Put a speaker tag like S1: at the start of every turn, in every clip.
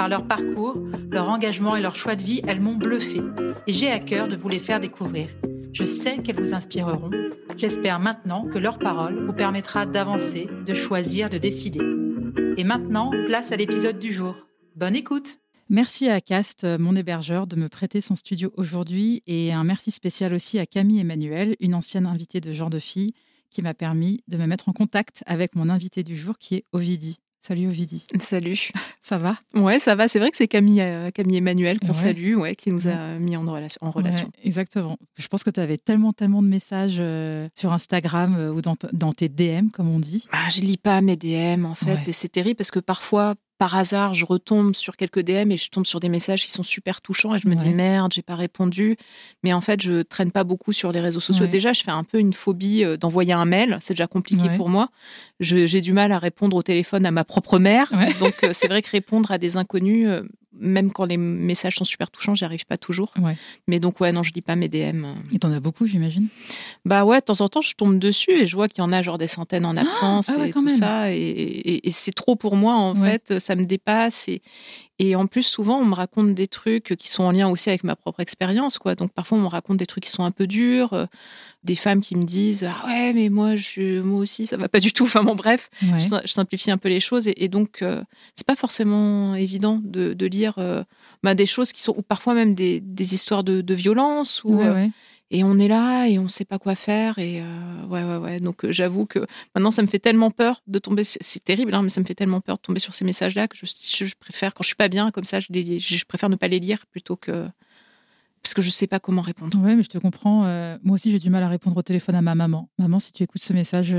S1: Par leur parcours, leur engagement et leur choix de vie, elles m'ont bluffé et j'ai à cœur de vous les faire découvrir. Je sais qu'elles vous inspireront. J'espère maintenant que leur parole vous permettra d'avancer, de choisir, de décider. Et maintenant, place à l'épisode du jour. Bonne écoute
S2: Merci à Cast, mon hébergeur, de me prêter son studio aujourd'hui et un merci spécial aussi à Camille Emmanuel, une ancienne invitée de Genre de Fille, qui m'a permis de me mettre en contact avec mon invité du jour qui est Ovidie. Salut Ovidie.
S3: Salut.
S2: Ça va?
S3: Ouais, ça va. C'est vrai que c'est Camille, euh, Camille Emmanuel qu'on salue, ouais, qui nous a mis en relation. En relation.
S2: exactement. Je pense que tu avais tellement, tellement de messages euh, sur Instagram euh, ou dans, dans, tes DM, comme on dit.
S3: Bah, je lis pas mes DM, en fait. Et c'est terrible parce que parfois, par hasard, je retombe sur quelques DM et je tombe sur des messages qui sont super touchants et je me dis merde, j'ai pas répondu. Mais en fait, je traîne pas beaucoup sur les réseaux sociaux. Déjà, je fais un peu une phobie euh, d'envoyer un mail. C'est déjà compliqué pour moi. J'ai du mal à répondre au téléphone à ma propre mère. Donc, euh, c'est vrai que répondre à des inconnus, euh, même quand les messages sont super touchants, j'y arrive pas toujours. Mais donc, ouais, non, je lis pas mes DM.
S2: Et t'en as beaucoup, j'imagine?
S3: Bah ouais, de temps en temps, je tombe dessus et je vois qu'il y en a genre des centaines en ah absence ah et tout ça. Et, c'est trop pour moi, en fait. Ça me dépasse. Et, et en plus, souvent, on me raconte des trucs qui sont en lien aussi avec ma propre expérience, quoi. Donc, parfois, on me raconte des trucs qui sont un peu durs, euh, des femmes qui me disent ah ouais, mais moi, je, moi aussi, ça va pas du tout. Enfin bon, bref, je, simplifie un peu les choses et, donc, euh, c'est pas forcément évident de, lire euh, bah, des choses qui sont ou parfois même des, histoires de, violence ou et on est là et on ne sait pas quoi faire. Et euh, ouais, ouais, ouais. Donc euh, j'avoue que maintenant, ça me fait tellement peur de tomber. C'est terrible, hein, mais ça me fait tellement peur de tomber sur ces messages-là que je, je, préfère, quand je suis pas bien comme ça, je, je préfère ne pas les lire plutôt que. Parce que je ne sais pas comment répondre.
S2: Oui, mais je te comprends. Euh, moi aussi, j'ai du mal à répondre au téléphone à ma maman. Maman, si tu écoutes ce message,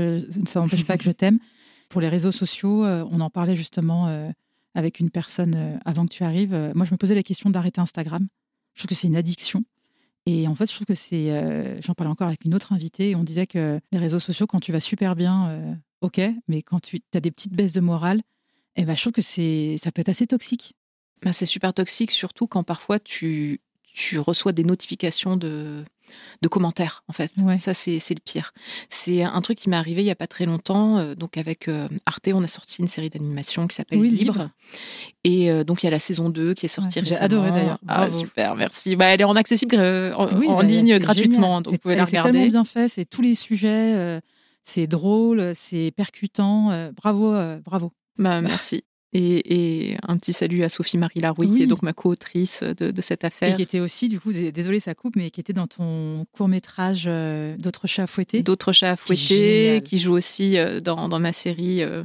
S2: ça n'empêche pas que je t'aime. Pour les réseaux sociaux, on en parlait justement avec une personne avant que tu arrives. moi, je me posais la question d'arrêter Instagram. Je trouve que c'est une addiction. Et en fait, je trouve que c'est. Euh, j'en parlais encore avec une autre invitée et on disait que les réseaux sociaux, quand tu vas super bien, euh, ok, mais quand tu as des petites baisses de morale, eh ben, je trouve que ça peut être assez toxique.
S3: Bah, c'est super toxique, surtout quand parfois tu, tu reçois des notifications de, de commentaires, en fait. Ça, c'est le pire. C'est un truc qui m'est arrivé il n'y a pas très longtemps. Euh, donc, avec euh, Arte, on a sorti une série d'animation qui s'appelle Libre. Et euh, donc, il y a la saison 2 qui est sortie
S2: J'ai adoré d'ailleurs.
S3: Ah, super, merci. Bah, elle est en accessible en, bah, ligne gratuitement. Donc, vous pouvez la regarder.
S2: C'est tellement bien fait. C'est tous les sujets. c'est drôle, c'est percutant. bravo, bravo.
S3: Bah, merci. Et, un petit salut à Sophie-Marie Larouille, qui est donc ma co-autrice de, cette affaire.
S2: Et qui était aussi, du coup, désolée ça coupe, mais qui était dans ton court-métrage euh, D'autres chats à fouetter.
S3: D'autres chats à fouetter, qui, joue aussi euh, dans, dans, ma série euh,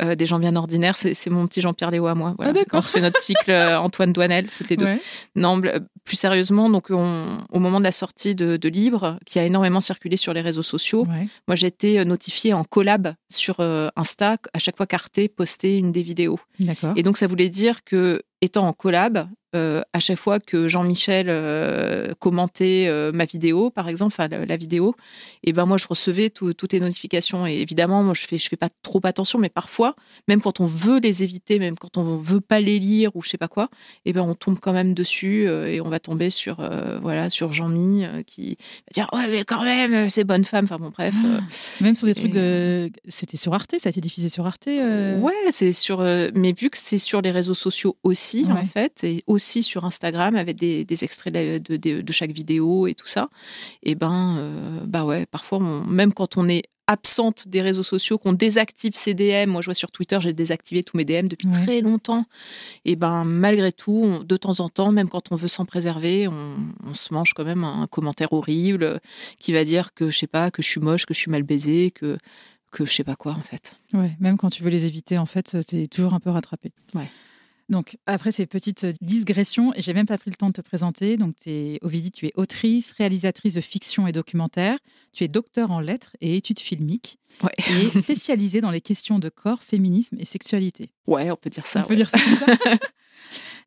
S3: euh, des gens bien ordinaires. C'est mon petit Jean-Pierre Léo à moi. Voilà. Ah, on se fait notre cycle euh, Antoine Douanel, toutes les deux. Non, plus sérieusement, donc au moment de la sortie de, de, Libre, qui a énormément circulé sur les réseaux sociaux, moi j'ai été euh, notifiée en collab sur Insta à chaque fois qu'Arte postait une des vidéos. Et donc ça voulait dire que étant en collab, euh, à chaque fois que Jean-Michel euh, commentait euh, ma vidéo, par exemple, enfin la, vidéo, et ben moi je recevais toutes les notifications. Et évidemment, moi je fais je fais pas trop attention, mais parfois, même quand on veut les éviter, même quand on veut pas les lire ou je sais pas quoi, et ben on tombe quand même dessus et on va tomber sur voilà sur Jean-Mi qui va dire ouais mais quand même c'est bonne femme. Enfin bon bref. Ah.
S2: même sur des trucs de, c'était sur Arte, ça a été diffusé sur Arte.
S3: Ouais, c'est sur, mais vu que c'est sur les réseaux sociaux aussi en fait, et aussi sur Instagram avec des, extraits de, chaque vidéo et tout ça. Et ben, euh, bah ouais, parfois, même quand on est absentes des réseaux sociaux, qu'on désactive ses DM. Moi, je vois sur Twitter, j'ai désactivé tous mes DM depuis très longtemps. Et ben, malgré tout, de temps en temps, même quand on veut s'en préserver, on, se mange quand même un, commentaire horrible qui va dire que je sais pas, que je suis moche, que je suis mal baisée, que que je sais pas quoi en fait.
S2: Ouais, même quand tu veux les éviter, en fait, es toujours un peu rattrapé.
S3: Ouais.
S2: Donc, après ces petites digressions, et j'ai même pas pris le temps de te présenter. Donc, es, Ovidie, tu es autrice, réalisatrice de fiction et documentaire. Tu es docteur en lettres et études filmiques.
S3: Ouais.
S2: Et spécialisée dans les questions de corps, féminisme et sexualité.
S3: Ouais, on peut dire ça.
S2: On peut dire ça comme ça.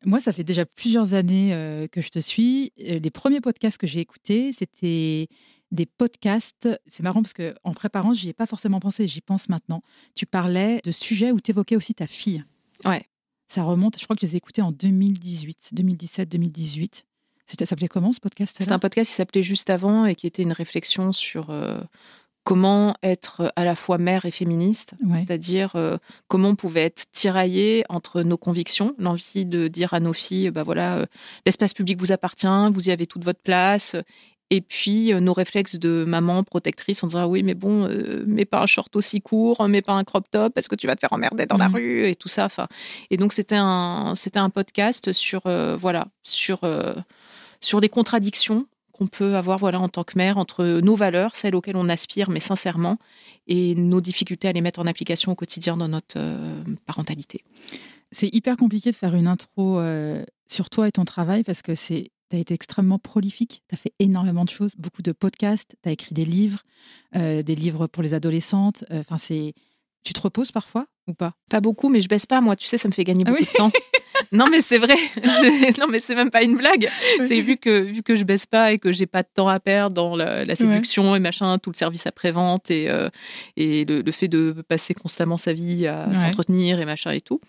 S2: Moi, ça fait déjà plusieurs années euh, que je te suis. Les premiers podcasts que j'ai écoutés, c'était des podcasts. C'est marrant parce que en préparant, j'y ai pas forcément pensé, j'y pense maintenant. Tu parlais de sujets où tu évoquais aussi ta fille.
S3: Ouais.
S2: Ça remonte, je crois que je les ai écoutés en 2018, 2017, 2018. Ça s'appelait comment ce podcast
S3: C'est un podcast qui s'appelait Juste avant et qui était une réflexion sur euh, comment être à la fois mère et féministe, c'est-à-dire euh, comment on pouvait être tiraillé entre nos convictions, l'envie de dire à nos filles, bah voilà, euh, l'espace public vous appartient, vous y avez toute votre place, et puis, euh, nos réflexes de maman protectrice, on disant oui, mais bon, euh, mets pas un short aussi court, mets pas un crop top parce que tu vas te faire emmerder dans la mmh. rue et tout ça. Enfin, et donc, c'était un, c'était un podcast sur, euh, voilà, sur, sur des contradictions qu'on peut avoir voilà, en tant que mère entre nos valeurs, celles auxquelles on aspire, mais sincèrement, et nos difficultés à les mettre en application au quotidien dans notre parentalité.
S2: C'est hyper compliqué de faire une intro sur toi et ton travail parce que c'est tu as été extrêmement prolifique, tu as fait énormément de choses, beaucoup de podcasts, tu as écrit des livres, euh, des livres pour les adolescentes. Euh, enfin, c'est tu te reposes parfois ou pas?
S3: Pas beaucoup, mais je baisse pas. Moi, tu sais, ça me fait gagner ah beaucoup de temps. non, mais c'est vrai. Non, mais c'est même pas une blague. C'est vu que vu que je baisse pas et que j'ai pas de temps à perdre dans la, séduction et machin, tout le service après vente et euh, et le, fait de passer constamment sa vie à s'entretenir et machin et tout.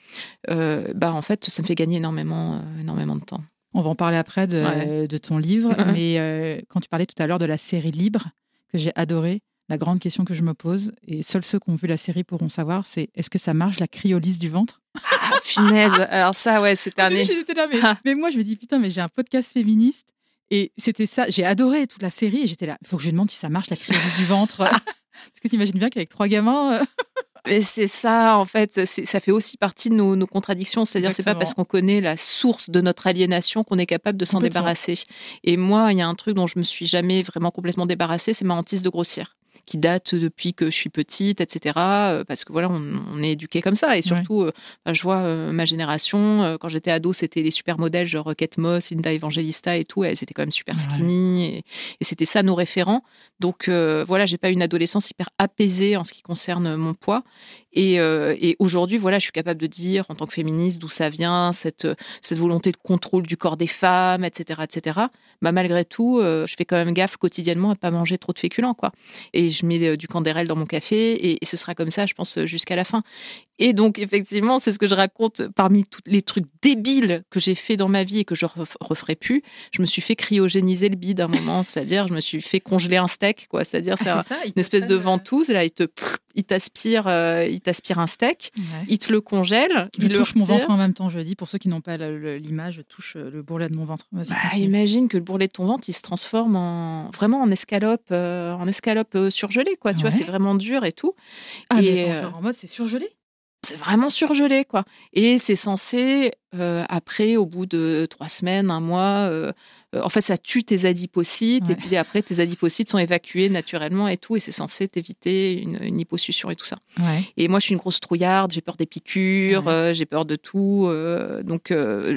S3: bah en fait, ça me fait gagner énormément énormément de temps.
S2: On va en parler après de, ton livre. Mais euh, quand tu parlais tout à l'heure de la série Libre, que j'ai adorée, la grande question que je me pose, et seuls ceux qui ont vu la série pourront savoir, c'est est-ce que ça marche la cryolyse du ventre?
S3: Ah, Finesse Alors ça, ouais, c'était un...
S2: Mais, moi, je me dis, putain, mais j'ai un podcast féministe, et c'était ça, j'ai adoré toute la série, et j'étais là, il faut que je demande si ça marche la cryolyse du ventre. Parce que tu imagines bien qu'avec trois gamins...
S3: Et c'est ça, en fait, ça fait aussi partie de nos, contradictions. C'est-à-dire, c'est pas parce qu'on connaît la source de notre aliénation qu'on est capable de s'en débarrasser. Et moi, il y a un truc dont je me suis jamais vraiment complètement débarrassée, c'est ma hantise de grossière qui date depuis que je suis petite, etc. Euh, parce que voilà, on, est éduqué comme ça. Et surtout, euh, je vois euh, ma génération, quand j'étais ado, c'était les super modèles genre Kate Moss, Linda Evangelista et tout. Elles étaient quand même super skinny. Et, c'était ça nos référents. Donc voilà, j'ai pas une adolescence hyper apaisée en ce qui concerne mon poids. Et, et aujourd'hui, voilà, je suis capable de dire en tant que féministe d'où ça vient, cette, cette volonté de contrôle du corps des femmes, etc., etc. Bah, malgré tout, je fais quand même gaffe quotidiennement à pas manger trop de féculents, quoi. Et je mets euh, du candérel dans mon café et, ce sera comme ça, je pense, jusqu'à la fin. Et donc, effectivement, c'est ce que je raconte parmi tous les trucs débiles que j'ai fait dans ma vie et que je referai plus. Je me suis fait cryogéniser le bide à un moment, c'est-à-dire je me suis fait congeler un steak, quoi. C'est-à-dire ah, c'est une espèce de ventouse, là, il te, il t'aspire, euh, il t'aspire un steak, il te le congèle.
S2: Je touche mon ventre en même temps, je dis. Pour ceux qui n'ont pas l'image, je touche euh, le bourrelet de mon ventre.
S3: Bah, imagine que le bourrelet de ton ventre, il se transforme en vraiment en escalope, euh, en escalope surgelée, quoi. Tu vois, c'est vraiment dur et tout.
S2: Ah, et mais en mode, c'est surgelé?
S3: c'est vraiment surgelé, quoi. Et c'est censé, euh, après, au bout de trois semaines, un mois, euh, euh, en fait, ça tue tes adipocytes et puis après, tes adipocytes sont évacués naturellement et tout, et c'est censé t'éviter une, une, hyposuction et tout ça. Et moi, je suis une grosse trouillarde, j'ai peur des piqûres, euh, j'ai peur de tout. Euh, donc,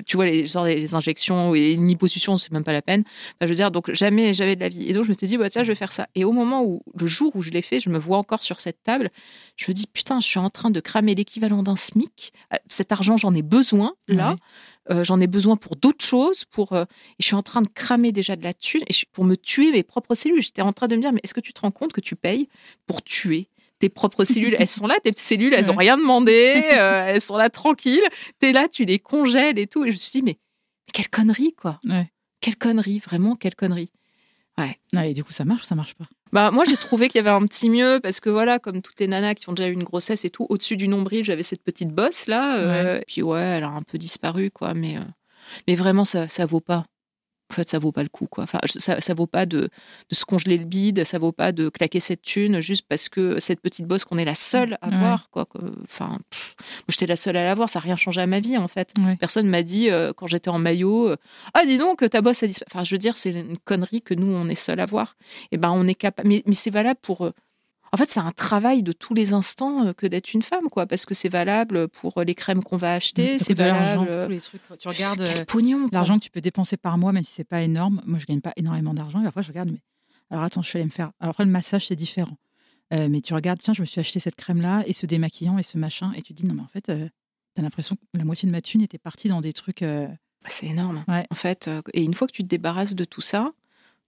S3: tu vois, les, genre, les injections et une hyposuction, c'est même pas la peine. je veux dire, donc jamais j'avais de la vie. Et donc, je me suis dit, bah, tiens, je vais faire ça. Et au moment où, le jour où je l'ai fait, je me vois encore sur cette table, je me dis, putain, je suis en train de cramer l'équivalent d'un SMIC. Cet argent, j'en ai besoin là. Euh, j'en ai besoin pour d'autres choses. Pour, euh, et je suis en train de cramer déjà de la thune et pour me tuer mes propres cellules. J'étais en train de me dire, mais est-ce que tu te rends compte que tu payes pour tuer tes propres cellules, elles sont là, tes cellules, elles n'ont rien demandé, euh, elles sont là tranquilles, tu es là, tu les congèles et tout. Et je me suis dit, mais, quelle connerie, quoi. Quelle connerie, vraiment, quelle connerie. Ouais.
S2: et du coup, ça marche ou ça marche pas?
S3: Bah, moi, j'ai trouvé qu'il y avait un petit mieux parce que voilà, comme toutes les nanas qui ont déjà eu une grossesse et tout, au-dessus du nombril, j'avais cette petite bosse là. Euh, puis ouais, elle a un peu disparu, quoi. Mais, euh, mais vraiment, ça, ça vaut pas. En fait, ça vaut pas le coup, quoi. Enfin, ça, ça vaut pas de, de se congeler le bide, ça vaut pas de claquer cette thune juste parce que cette petite bosse qu'on est la seule à voir, quoi. Enfin, moi, j'étais la seule à la voir, ça n'a rien changé à ma vie, en fait. Personne m'a dit, euh, quand j'étais en maillot, euh, ah, dis donc, ta bosse a disparu. Enfin, je veux dire, c'est une connerie que nous, on est seul à voir. Et ben, on est capable. Mais, mais c'est valable pour euh, en fait, c'est un travail de tous les instants euh, que d'être une femme, quoi, parce que c'est valable pour les crèmes qu'on va acheter, c'est valable.
S2: Tous les trucs. Tu regardes euh, l'argent que tu peux dépenser par mois, même si c'est pas énorme. Moi, je gagne pas énormément d'argent. Et après, je regarde, mais alors attends, je vais aller me faire. Alors après, le massage, c'est différent. Euh, mais tu regardes, tiens, je me suis acheté cette crème-là et ce démaquillant et ce machin, et tu te dis non, mais en fait, tu as l'impression que la moitié de ma thune était partie dans des trucs. Bah,
S3: c'est énorme. En fait, et une fois que tu te débarrasses de tout ça,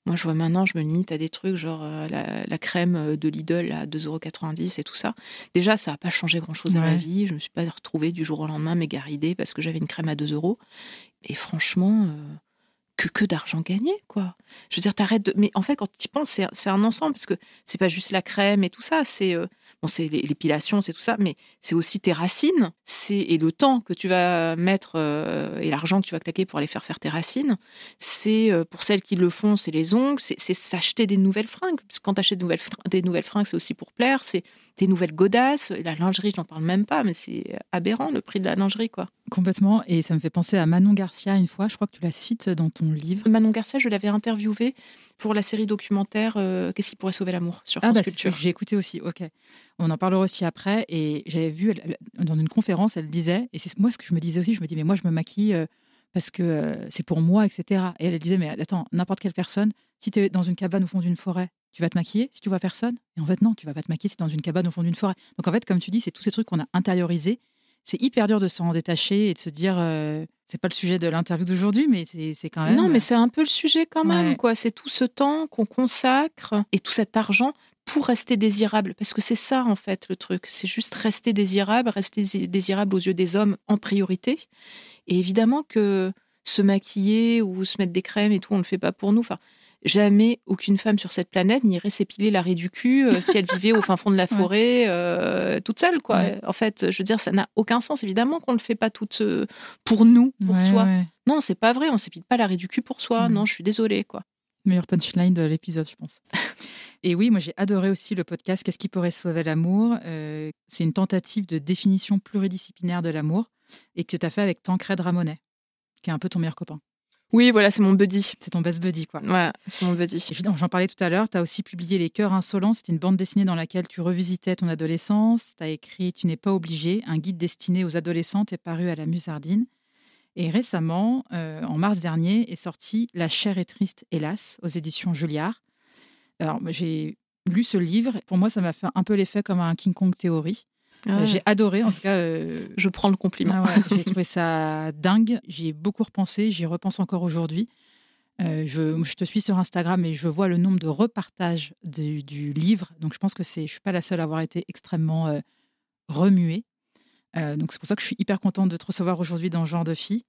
S3: moi, je vois maintenant, je me limite à des trucs genre euh, la, crème euh, de Lidl à 2,90€ et tout ça. Déjà, ça n'a pas changé grand-chose à ma vie. Je ne me suis pas retrouvée du jour au lendemain méga ridée parce que j'avais une crème à 2 euros. Et franchement, euh, que, que d'argent gagné, quoi. Je veux dire, t'arrêtes de... Mais en fait, quand tu y penses, c'est un ensemble parce que c'est pas juste la crème et tout ça. C'est bon, c'est l'épilation, c'est tout ça, mais c'est aussi tes racines, c'est et le temps que tu vas mettre euh, et l'argent que tu vas claquer pour aller faire faire tes racines. C'est euh, pour celles qui le font, c'est les ongles, c'est s'acheter des nouvelles fringues. Parce que quand tu achètes des nouvelles, des nouvelles fringues, c'est aussi pour plaire. C'est tes nouvelles godasses, la lingerie, je n'en parle même pas, mais c'est aberrant le prix de la lingerie, quoi.
S2: Complètement. Et ça me fait penser à Manon Garcia une fois. Je crois que tu la cites dans ton livre.
S3: Manon Garcia, je l'avais interviewée pour la série documentaire euh, Qu'est-ce qui pourrait sauver l'amour sur
S2: ah,
S3: France
S2: bah,
S3: Culture.
S2: J'ai écouté aussi. Ok. On en parlera aussi après. Et j'avais vu dans une conférence, elle disait, et c'est moi ce que je me disais aussi, je me dis, mais moi je me maquille euh, parce que euh, c'est pour moi, etc. Et elle, disait, mais attends, n'importe quelle personne, si tu es dans une cabane au fond d'une forêt, tu vas te maquiller si tu vois personne? Et en fait, non, tu vas pas te maquiller si tu es dans une cabane au fond d'une forêt. Donc en fait, comme tu dis, c'est tous ces trucs qu'on a intériorisés c'est hyper dur de s'en détacher et de se dire euh, c'est pas le sujet de l'interview d'aujourd'hui mais c'est quand même
S3: non mais c'est un peu le sujet quand même quoi. C'est tout ce temps qu'on consacre et tout cet argent pour rester désirable. Parce que c'est ça en fait le truc. C'est juste rester désirable rester désirable aux yeux des hommes en priorité. Et évidemment que se maquiller ou se mettre des crèmes et tout on le fait pas pour nous. Enfin jamais aucune femme sur cette planète n'irait s'épiler l'arrêt du cul euh, si elle vivait au fin fond de la forêt euh, toute seule quoi. En fait, je veux dire ça n'a aucun sens évidemment qu'on le fait pas toute euh, pour nous, pour soi. Non, c'est pas vrai, on s'épile pas l'arrêt du cul pour soi. Non, je suis désolée quoi.
S2: Meilleur punchline de l'épisode, je pense. Et oui, moi j'ai adoré aussi le podcast Qu'est-ce qui pourrait sauver l'amour C'est une tentative de définition pluridisciplinaire de l'amour et que tu as fait avec Tancred Ramonet, qui est un peu ton meilleur copain.
S3: Oui, voilà, c'est mon buddy.
S2: C'est ton best buddy, quoi.
S3: Ouais, c'est mon buddy.
S2: J'en parlais tout à l'heure, tu as aussi publié Les Cœurs Insolents. C'était une bande dessinée dans laquelle tu revisitais ton adolescence. Tu as écrit Tu n'es pas obligé, un guide destiné aux adolescentes est paru à la Musardine. Et récemment, euh, en mars dernier, est sorti La chair est triste, hélas, aux éditions Julliard. Alors, j'ai lu ce livre. Pour moi, ça m'a fait un peu l'effet comme un King Kong Euh, j'ai adoré, en tout cas. Euh,
S3: je prends le compliment.
S2: Ah j'ai trouvé ça dingue. J'y ai beaucoup repensé. J'y repense encore aujourd'hui. Euh, je, je, te suis sur Instagram et je vois le nombre de repartages du, du livre. Donc, je pense que c'est, je suis pas la seule à avoir été extrêmement remuée. donc, c'est pour ça que je suis hyper contente de te recevoir aujourd'hui dans Genre de Fille.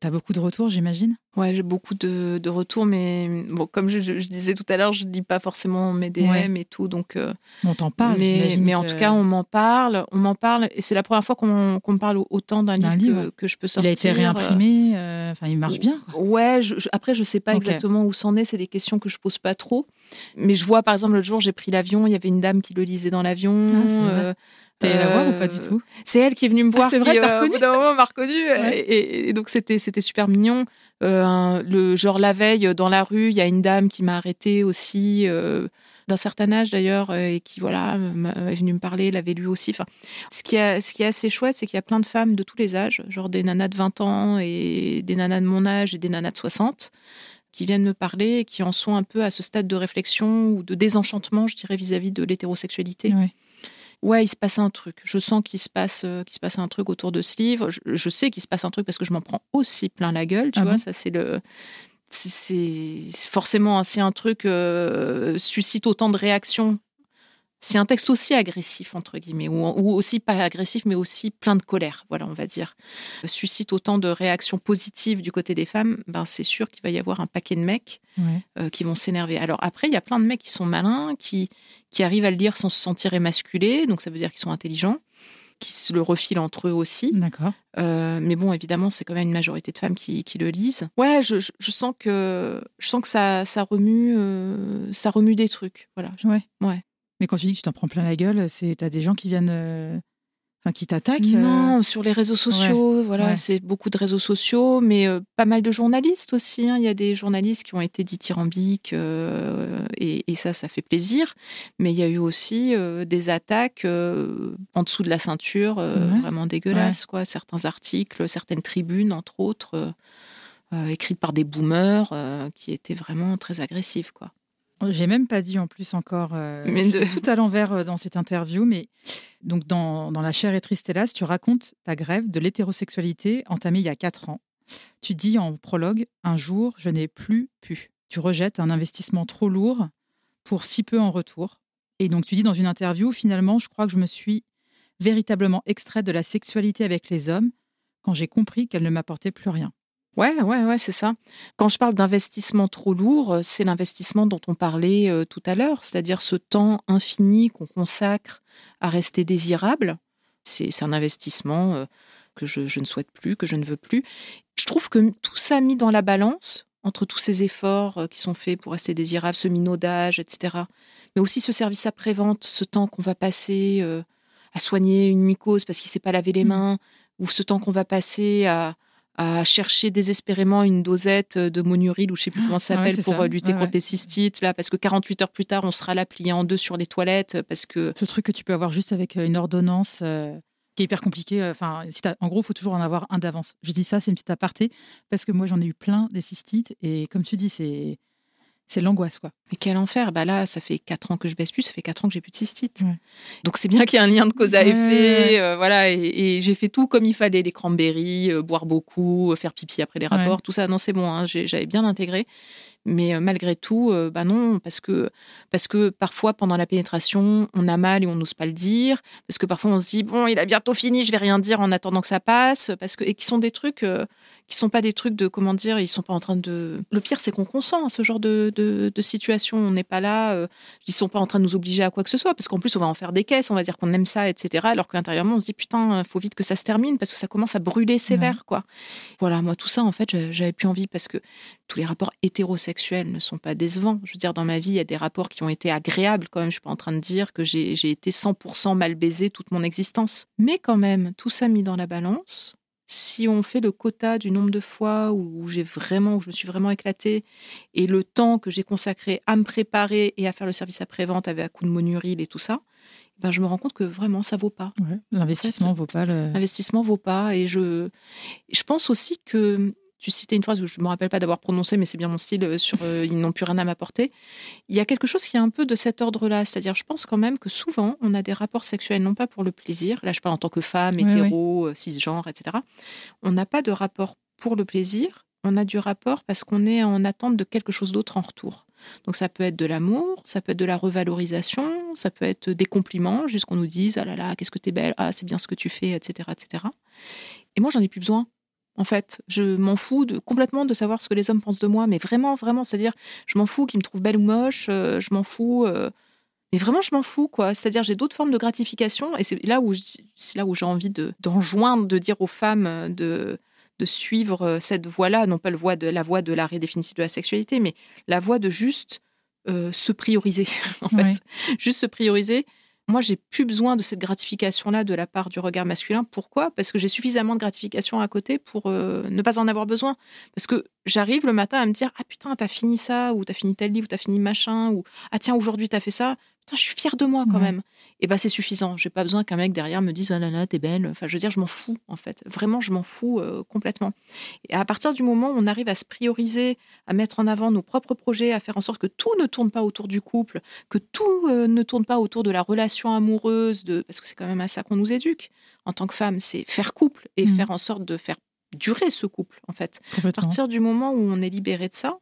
S2: Tu as beaucoup de retours, j'imagine?
S3: Ouais, j'ai beaucoup de, retours, mais bon, comme je, disais tout à l'heure, je ne lis pas forcément mes DM et tout, donc.
S2: Euh, on t'en parle.
S3: Mais, mais en tout cas, on m'en parle, on m'en parle, et c'est la première fois qu'on me parle autant d'un livre, Que, je peux sortir.
S2: Il a été réimprimé, euh, enfin, il marche bien.
S3: Ouais, je, après, je sais pas exactement où c'en est, c'est des questions que je pose pas trop, mais je vois, par exemple, l'autre jour, j'ai pris l'avion, il y avait une dame qui le lisait dans l'avion.
S2: Ah, T'es la voir ou pas du euh, tout?
S3: C'est elle qui est venue me ah, voir, qui vrai, euh, au bout d'un moment m'a reconnu. Et, donc c'était c'était super mignon. Euh, le genre la veille dans la rue, il y a une dame qui m'a arrêtée aussi d'un certain âge d'ailleurs et qui voilà est venue me parler, elle avait lu aussi. Enfin, ce qui est ce qui est assez chouette, c'est qu'il y a plein de femmes de tous les âges, genre des nanas de 20 ans et des nanas de mon âge et des nanas de 60 qui viennent me parler et qui en sont un peu à ce stade de réflexion ou de désenchantement, je dirais, vis-à-vis de l'hétérosexualité ouais, il se passe un truc. Je sens qu'il se passe, euh, qu'il se passe un truc autour de ce livre. Je, sais qu'il se passe un truc parce que je m'en prends aussi plein la gueule. Tu ah vois, ça c'est le. C'est forcément si un truc euh, suscite autant de réactions c'est un texte aussi agressif, entre guillemets, ou, aussi pas agressif, mais aussi plein de colère, voilà, on va dire, suscite autant de réactions positives du côté des femmes, ben c'est sûr qu'il va y avoir un paquet de mecs euh, qui vont s'énerver. Alors après, il y a plein de mecs qui sont malins, qui, qui arrivent à le lire sans se sentir émasculés, donc ça veut dire qu'ils sont intelligents. qui se le refilent entre eux aussi.
S2: D'accord.
S3: Euh, mais bon, évidemment, c'est quand même une majorité de femmes qui, qui le lisent. Ouais, je, je, sens que je sens que ça, ça remue, euh, ça remue des trucs. Voilà.
S2: Ouais.
S3: Ouais.
S2: Mais quand tu dis que tu t'en prends plein la gueule, c'est t'as des gens qui viennent euh, Enfin, qui t'attaquent
S3: Non, sur les réseaux sociaux, voilà, c'est beaucoup de réseaux sociaux, mais euh, pas mal de journalistes aussi. Hein. Il y a des journalistes qui ont été dithyrambiques euh, et, et, ça, ça fait plaisir. Mais il y a eu aussi euh, des attaques en dessous de la ceinture, vraiment dégueulasses, quoi. Certains articles, certaines tribunes, entre autres, écrites par des boomers, qui étaient vraiment très agressives, quoi.
S2: J'ai même pas dit en plus encore euh, tout à l'envers euh, dans cette interview, mais donc dans, dans La chair et triste hélas, tu racontes ta grève de l'hétérosexualité entamée il y a quatre ans. Tu dis en prologue Un jour, je n'ai plus pu. Tu rejettes un investissement trop lourd pour si peu en retour. Et donc tu dis dans une interview Finalement, je crois que je me suis véritablement extraite de la sexualité avec les hommes quand j'ai compris qu'elle ne m'apportait plus rien.
S3: Ouais, ouais, ouais, c'est ça. Quand je parle d'investissement trop lourd, euh, c'est l'investissement dont on parlait euh, tout à l'heure, c'est-à-dire ce temps infini qu'on consacre à rester désirable. C'est un investissement euh, que je, je, ne souhaite plus, que je ne veux plus. Je trouve que tout ça mis dans la balance, entre tous ces efforts qui sont faits pour rester désirable, ce minaudage, etc., mais aussi ce service après-vente, ce temps qu'on va passer à soigner une mycose parce qu'il ne s'est pas lavé les mmh. mains, ou ce temps qu'on va passer à à chercher désespérément une dosette de monuril ou je sais plus comment ça ah s'appelle pour euh, lutter contre les cystites là parce que 48 heures plus tard on sera là plié en deux sur les toilettes parce que
S2: ce truc que tu peux avoir juste avec euh, une ordonnance euh, qui est hyper compliqué enfin en gros il faut toujours en avoir un d'avance. Je dis ça c'est une petite aparté parce que moi j'en ai eu plein des cystites et comme tu dis c'est c'est l'angoisse, quoi.
S3: Mais quel enfer Bah là, ça fait quatre ans que je baisse plus, ça fait quatre ans que j'ai plus de cystite. Donc c'est bien qu'il y ait un lien de cause à effet, euh, voilà. Et, j'ai fait tout comme il fallait, les cranberries, euh, boire beaucoup, euh, faire pipi après les rapports, tout ça. Non, c'est bon, hein, j'avais bien intégré. Mais malgré tout, bah non, parce que, parce que parfois, pendant la pénétration, on a mal et on n'ose pas le dire. Parce que parfois, on se dit, bon, il a bientôt fini, je vais rien dire en attendant que ça passe. Parce que, et qui sont des trucs qui sont pas des trucs de comment dire, ils sont pas en train de. Le pire, c'est qu'on consent à ce genre de, de, situation. On n'est pas là, euh, ils sont pas en train de nous obliger à quoi que ce soit, parce qu'en plus, on va en faire des caisses, on va dire qu'on aime ça, etc. Alors qu'intérieurement, on se dit putain, faut vite que ça se termine parce que ça commence à brûler sévère, quoi. Voilà, moi, tout ça, en fait, j'avais plus envie parce que tous les rapports hétérosexuels ne sont pas décevants. Je veux dire, dans ma vie, il y a des rapports qui ont été agréables quand même. Je suis pas en train de dire que j'ai été 100% mal baisé toute mon existence. Mais quand même, tout ça mis dans la balance, si on fait le quota du nombre de fois où j'ai vraiment, où je me suis vraiment éclatée, et le temps que j'ai consacré à me préparer et à faire le service après-vente avec un coup de monuril et tout ça, ben je me rends compte que vraiment ça vaut pas.
S2: L'investissement vaut pas.
S3: L'investissement vaut pas, et je, je pense aussi que tu citais une phrase que je ne me rappelle pas d'avoir prononcée, mais c'est bien mon style, euh, sur euh, ils n'ont plus rien à m'apporter. Il y a quelque chose qui est un peu de cet ordre-là. C'est-à-dire, je pense quand même que souvent, on a des rapports sexuels, non pas pour le plaisir, là je parle en tant que femme, hétéro, euh, cisgenre, etc. On n'a pas de rapport pour le plaisir, on a du rapport parce qu'on est en attente de quelque chose d'autre en retour. Donc ça peut être de l'amour, ça peut être de la revalorisation, ça peut être des compliments, juste qu'on nous dise ah là là, qu'est-ce que t'es belle, ah c'est bien ce que tu fais, etc. etc. Et moi j'en ai plus besoin en fait. Je m'en fous de, complètement de savoir ce que les hommes pensent de moi, mais vraiment, vraiment, c'est-à-dire, je m'en fous qu'ils me trouvent belle ou moche, euh, je m'en fous. Euh, mais vraiment, je m'en fous, quoi. C'est-à-dire, j'ai d'autres formes de gratification, et c'est là où c'est là où j'ai envie de d'enjoindre, de dire aux femmes euh, de de suivre cette voie-là, non pas le voie de, la voie de l'arrêt définitif de la sexualité, mais la voie de juste se prioriser, en fait. Juste se prioriser moi, j'ai plus besoin de cette gratification-là de la part du regard masculin. Pourquoi? Parce que j'ai suffisamment de gratification à côté pour euh, ne pas en avoir besoin. Parce que j'arrive le matin à me dire Ah putain, t'as fini ça, ou t'as fini tel livre, ou t'as fini machin, ou Ah tiens, aujourd'hui t'as fait ça je suis fière de moi quand même. Et ben c'est suffisant. J'ai pas besoin qu'un mec derrière me dise ah là là t'es belle. Enfin je veux dire je m'en fous en fait. Vraiment je m'en fous euh, complètement. Et à partir du moment où on arrive à se prioriser, à mettre en avant nos propres projets, à faire en sorte que tout ne tourne pas autour du couple, que tout euh, ne tourne pas autour de la relation amoureuse, de parce que c'est quand même à ça qu'on nous éduque en tant que femme, c'est faire couple et mmh. faire en sorte de faire durer ce couple en fait. À partir du moment où on est libéré de ça,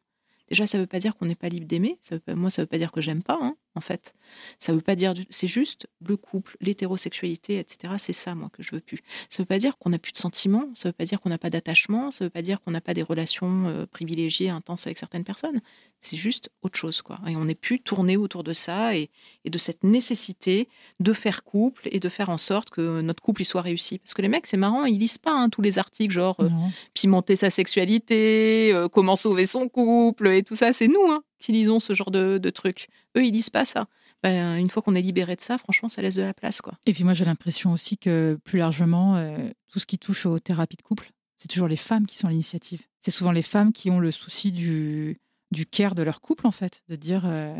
S3: déjà ça veut pas dire qu'on n'est pas libre d'aimer. Moi ça veut pas dire que j'aime pas. Hein en fait. Ça veut pas dire, c'est juste le couple, l'hétérosexualité, etc. C'est ça, moi, que je veux plus. Ça veut pas dire qu'on n'a plus de sentiments, ça veut pas dire qu'on n'a pas d'attachement, ça veut pas dire qu'on n'a pas des relations euh, privilégiées, intenses avec certaines personnes. C'est juste autre chose, quoi. Et on n'est plus tourné autour de ça et, de cette nécessité de faire couple et de faire en sorte que notre couple y soit réussi. Parce que les mecs, c'est marrant, ils lisent pas hein, tous les articles genre euh, pimenter sa sexualité, euh, comment sauver son couple et tout ça. C'est nous hein, qui lisons ce genre de, trucs. Eux, ils lisent pas ça. Ben, une fois qu'on est libéré de ça, franchement, ça laisse de la place. Quoi.
S2: Et puis moi, j'ai l'impression aussi que plus largement, euh, tout ce qui touche aux thérapies de couple, c'est toujours les femmes qui sont à l'initiative. C'est souvent les femmes qui ont le souci du, du care de leur couple, en fait, de dire euh,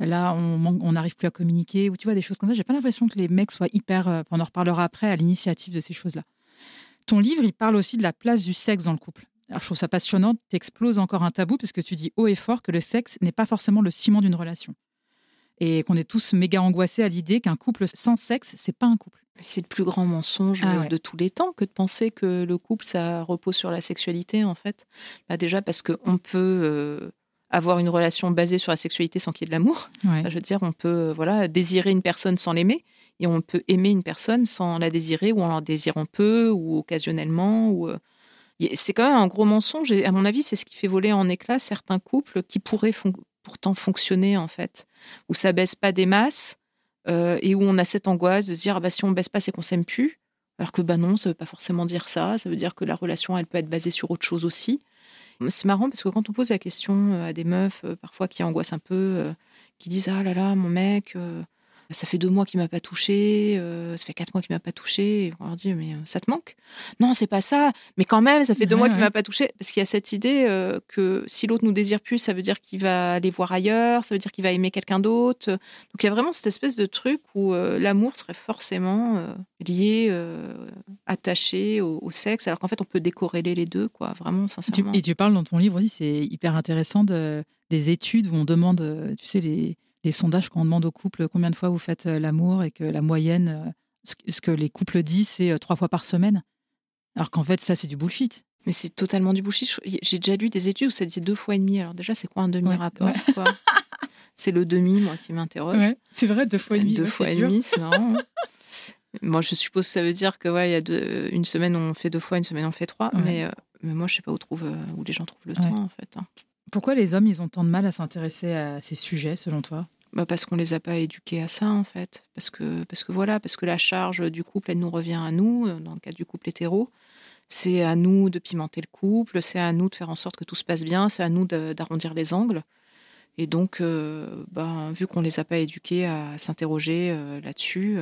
S2: là, on n'arrive plus à communiquer, ou tu vois, des choses comme ça. J'ai pas l'impression que les mecs soient hyper, euh, on en reparlera après, à l'initiative de ces choses-là. Ton livre, il parle aussi de la place du sexe dans le couple. Alors, je trouve ça passionnant, tu exploses encore un tabou parce que tu dis haut et fort que le sexe n'est pas forcément le ciment d'une relation et qu'on est tous méga angoissés à l'idée qu'un couple sans sexe, c'est pas un couple.
S3: C'est le plus grand mensonge ah de tous les temps que de penser que le couple, ça repose sur la sexualité, en fait. Bah déjà parce qu'on peut euh, avoir une relation basée sur la sexualité sans qu'il y ait de l'amour. je veux dire, on peut euh, voilà désirer une personne sans l'aimer et on peut aimer une personne sans la désirer ou en la désirant peu ou occasionnellement. Ou, euh, c'est quand même un gros mensonge et à mon avis, c'est ce qui fait voler en éclats certains couples qui pourraient pourtant fonctionner en fait, où ça baisse pas des masses euh, et où on a cette angoisse de se dire ah bah, si on baisse pas c'est qu'on s'aime plus, alors que bah non ça veut pas forcément dire ça, ça veut dire que la relation elle peut être basée sur autre chose aussi. C'est marrant parce que quand on pose la question euh, à des meufs euh, parfois qui angoissent un peu, qui disent ah là là mon mec ça fait deux mois qu'il m'a pas touché, euh, ça fait quatre mois qu'il m'a pas touché. Et on leur dit, mais euh, ça te manque? Non, c'est pas ça. Mais quand même, ça fait deux mois qu'il m'a pas touché. Parce qu'il y a cette idée euh, que si l'autre nous désire plus, ça veut dire qu'il va aller voir ailleurs, ça veut dire qu'il va aimer quelqu'un d'autre. Donc il y a vraiment cette espèce de truc où l'amour serait forcément lié, attaché au, sexe, alors qu'en fait, on peut décorréler les deux, quoi, vraiment, sincèrement.
S2: et tu parles dans ton livre aussi, c'est hyper intéressant de, des études où on demande, tu sais, les les sondages quand on demande aux couples combien de fois vous faites euh, l'amour et que la moyenne, euh, ce que les couples disent, c'est euh, trois fois par semaine. Alors qu'en fait, ça, c'est du bullshit.
S3: Mais c'est totalement du bullshit. J'ai déjà lu des études où ça disait deux fois et demi. Alors déjà, c'est quoi un demi-rapport C'est le demi, moi, qui m'interroge.
S2: c'est vrai, deux fois et demi.
S3: Deux fois et demi, c'est marrant. Hein. moi, je suppose que ça veut dire que ouais, il y a deux, une semaine on fait deux fois, une semaine on fait trois. Mais, mais moi, je sais pas où, trouve, où les gens trouvent le temps, en fait. Hein.
S2: Pourquoi les hommes, ils ont tant de mal à s'intéresser à ces sujets, selon toi?
S3: Bah parce qu'on les a pas éduqués à ça en fait, parce que parce que voilà, parce que la charge du couple elle nous revient à nous euh, dans le cas du couple hétéro. C'est à nous de pimenter le couple, c'est à nous de faire en sorte que tout se passe bien, c'est à nous d'arrondir les angles. Et donc, euh, bah, vu qu'on les a pas éduqués à s'interroger euh, là-dessus,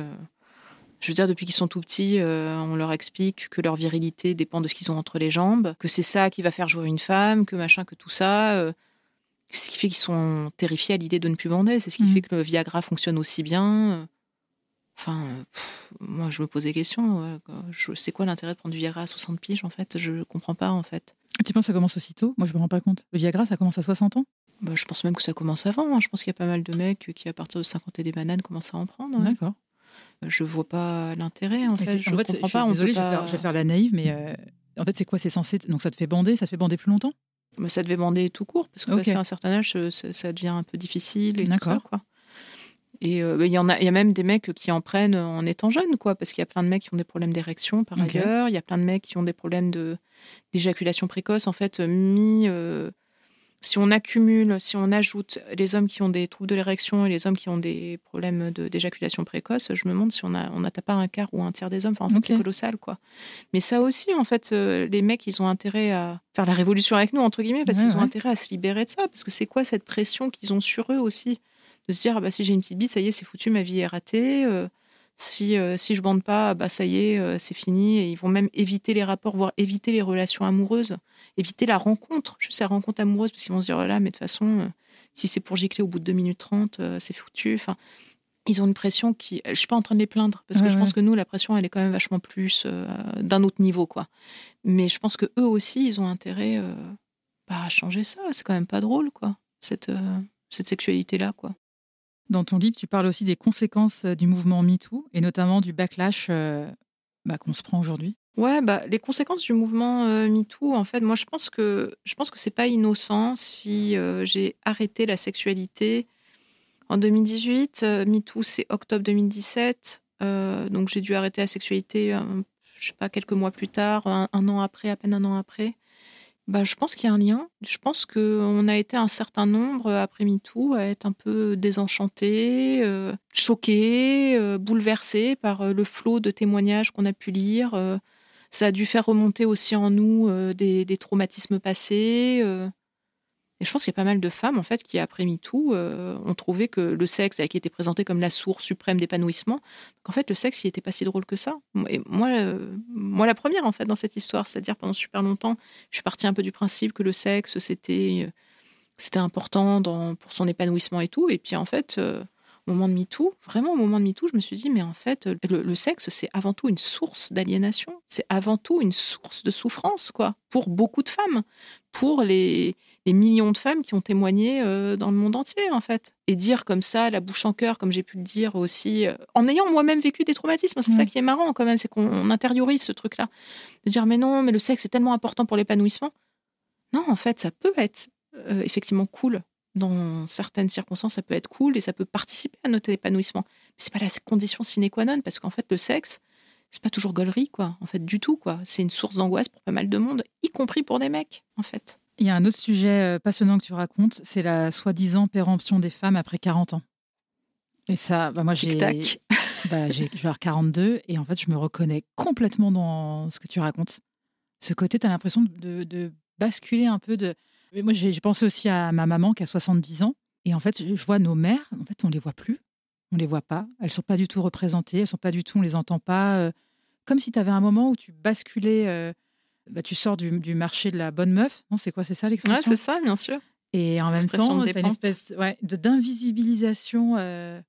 S3: je veux dire, depuis qu'ils sont tout petits, on leur explique que leur virilité dépend de ce qu'ils ont entre les jambes, que c'est ça qui va faire jouer une femme, que machin, que tout ça ce qui fait qu'ils sont terrifiés à l'idée de ne plus bander. C'est ce qui mm. fait que le Viagra fonctionne aussi bien. Enfin, moi, je me pose des questions. Je sais quoi l'intérêt de prendre du Viagra à 60 piges, en fait? Je comprends pas, en fait.
S2: Tu penses que ça commence aussitôt? Moi, je me rends pas compte. Le Viagra, ça commence à 60 ans?
S3: Bah, Je pense même que ça commence avant. Hein. Je pense qu'il y a pas mal de mecs qui, à partir de 50 et des bananes, commencent à en prendre.
S2: D'accord.
S3: Je vois pas l'intérêt, en fait. Je
S2: en comprends pas. Désolée, je, vais faire, la naïve, mais euh, en fait, c'est quoi? C'est censé. Donc, ça te fait bander Ça te fait bander plus longtemps?
S3: Ça devait bander tout court, parce que à un certain âge, ça, devient un peu difficile. Et D'accord. quoi. Et euh, il y en a, il y a même des mecs qui en prennent en étant jeunes, quoi, parce qu'il y a plein de mecs qui ont des problèmes d'érection par ailleurs. Il y a plein de mecs qui ont des problèmes de d'éjaculation précoce. En fait, mis euh, si on accumule, si on ajoute les hommes qui ont des troubles de l'érection et les hommes qui ont des problèmes d'éjaculation précoce, je me demande si on a on n'atteint pas un quart ou un tiers des hommes. Enfin, en fait, c'est colossal, quoi. Mais ça aussi, en fait, euh, les mecs, ils ont intérêt à faire la révolution avec nous entre guillemets parce qu'ils ont intérêt à se libérer de ça. Parce que c'est quoi cette pression qu'ils ont sur eux aussi? De se dire ah bah si j'ai une petite bite, ça y est, c'est foutu, ma vie est ratée. Euh, si, euh, si je bande pas, bah ça y est, euh, c'est fini. Et ils vont même éviter les rapports, voire éviter les relations amoureuses, éviter la rencontre, juste la rencontre amoureuse, parce qu'ils vont se dire, là, mais de toute façon, euh, si c'est pour gicler au bout de 2 minutes 30, c'est foutu. Enfin, ils ont une pression qui. Je suis pas en train de les plaindre, parce que je pense que nous, la pression, elle est quand même vachement plus d'un autre niveau, quoi. Mais je pense que eux aussi, ils ont intérêt bah, à changer ça. C'est quand même pas drôle, quoi, cette, cette sexualité-là, quoi.
S2: Dans ton livre, tu parles aussi des conséquences euh, du mouvement MeToo et notamment du backlash euh, bah, qu'on se prend aujourd'hui.
S3: Ouais, bah, les conséquences du mouvement euh, MeToo, en fait, moi je pense que je pense que c'est pas innocent si j'ai arrêté la sexualité En 2018, MeToo, c'est octobre 2017. donc j'ai dû arrêter la sexualité, je sais pas, quelques mois plus tard, un, an après, à peine un an après. Bah, je pense qu'il y a un lien. Je pense qu'on a été un certain nombre, après MeToo, à être un peu désenchantés, euh, choqués, euh, bouleversés par le flot de témoignages qu'on a pu lire. ça a dû faire remonter aussi en nous des, traumatismes passés. Et je pense qu'il y a pas mal de femmes, en fait, qui, après MeToo, euh, ont trouvé que le sexe, qui était présenté comme la source suprême d'épanouissement, qu'en fait, le sexe, il n'était pas si drôle que ça. Et moi, euh, moi, la première, en fait, dans cette histoire, c'est-à-dire pendant super longtemps, je suis partie un peu du principe que le sexe, c'était euh, c'était important pour son épanouissement et tout. Et puis, en fait, au moment de MeToo, vraiment au moment de MeToo, je me suis dit, mais en fait, le sexe, c'est avant tout une source d'aliénation. C'est avant tout une source de souffrance, quoi, pour beaucoup de femmes, pour les les millions de femmes qui ont témoigné euh, dans le monde entier, en fait. Et dire comme ça, la bouche en cœur, comme j'ai pu le dire aussi, euh, en ayant moi-même vécu des traumatismes, c'est ça qui est marrant quand même, c'est qu'on intériorise ce truc-là. De dire, mais non, mais le sexe est tellement important pour l'épanouissement. Non, en fait, ça peut être euh, effectivement cool. Dans certaines circonstances, ça peut être cool et ça peut participer à notre épanouissement. Mais c'est pas la condition sine qua non, parce qu'en fait, le sexe, c'est pas toujours gaulerie, quoi. En fait, du tout, quoi. C'est une source d'angoisse pour pas mal de monde, y compris pour des mecs, en fait.
S2: Il y a un autre sujet euh, passionnant que tu racontes, c'est la soi-disant péremption des femmes après 40 ans. Et ça, bah moi j'ai bah, j'ai 42 et en fait je me reconnais complètement dans ce que tu racontes. Ce côté, tu as l'impression de, basculer un peu de... Moi j'ai pensé aussi à ma maman qui a 70 ans et en fait je vois nos mères, en fait on les voit plus, on les voit pas, elles sont pas du tout représentées, elles sont pas du tout, on les entend pas. Euh, comme si tu avais un moment où tu basculais... Euh, bah, tu sors du, marché de la bonne meuf. Non, c'est quoi C'est ça l'expression
S3: Ouais, c'est ça, bien sûr.
S2: Et en même temps, tu as une espèce ouais, d'invisibilisation. Euh,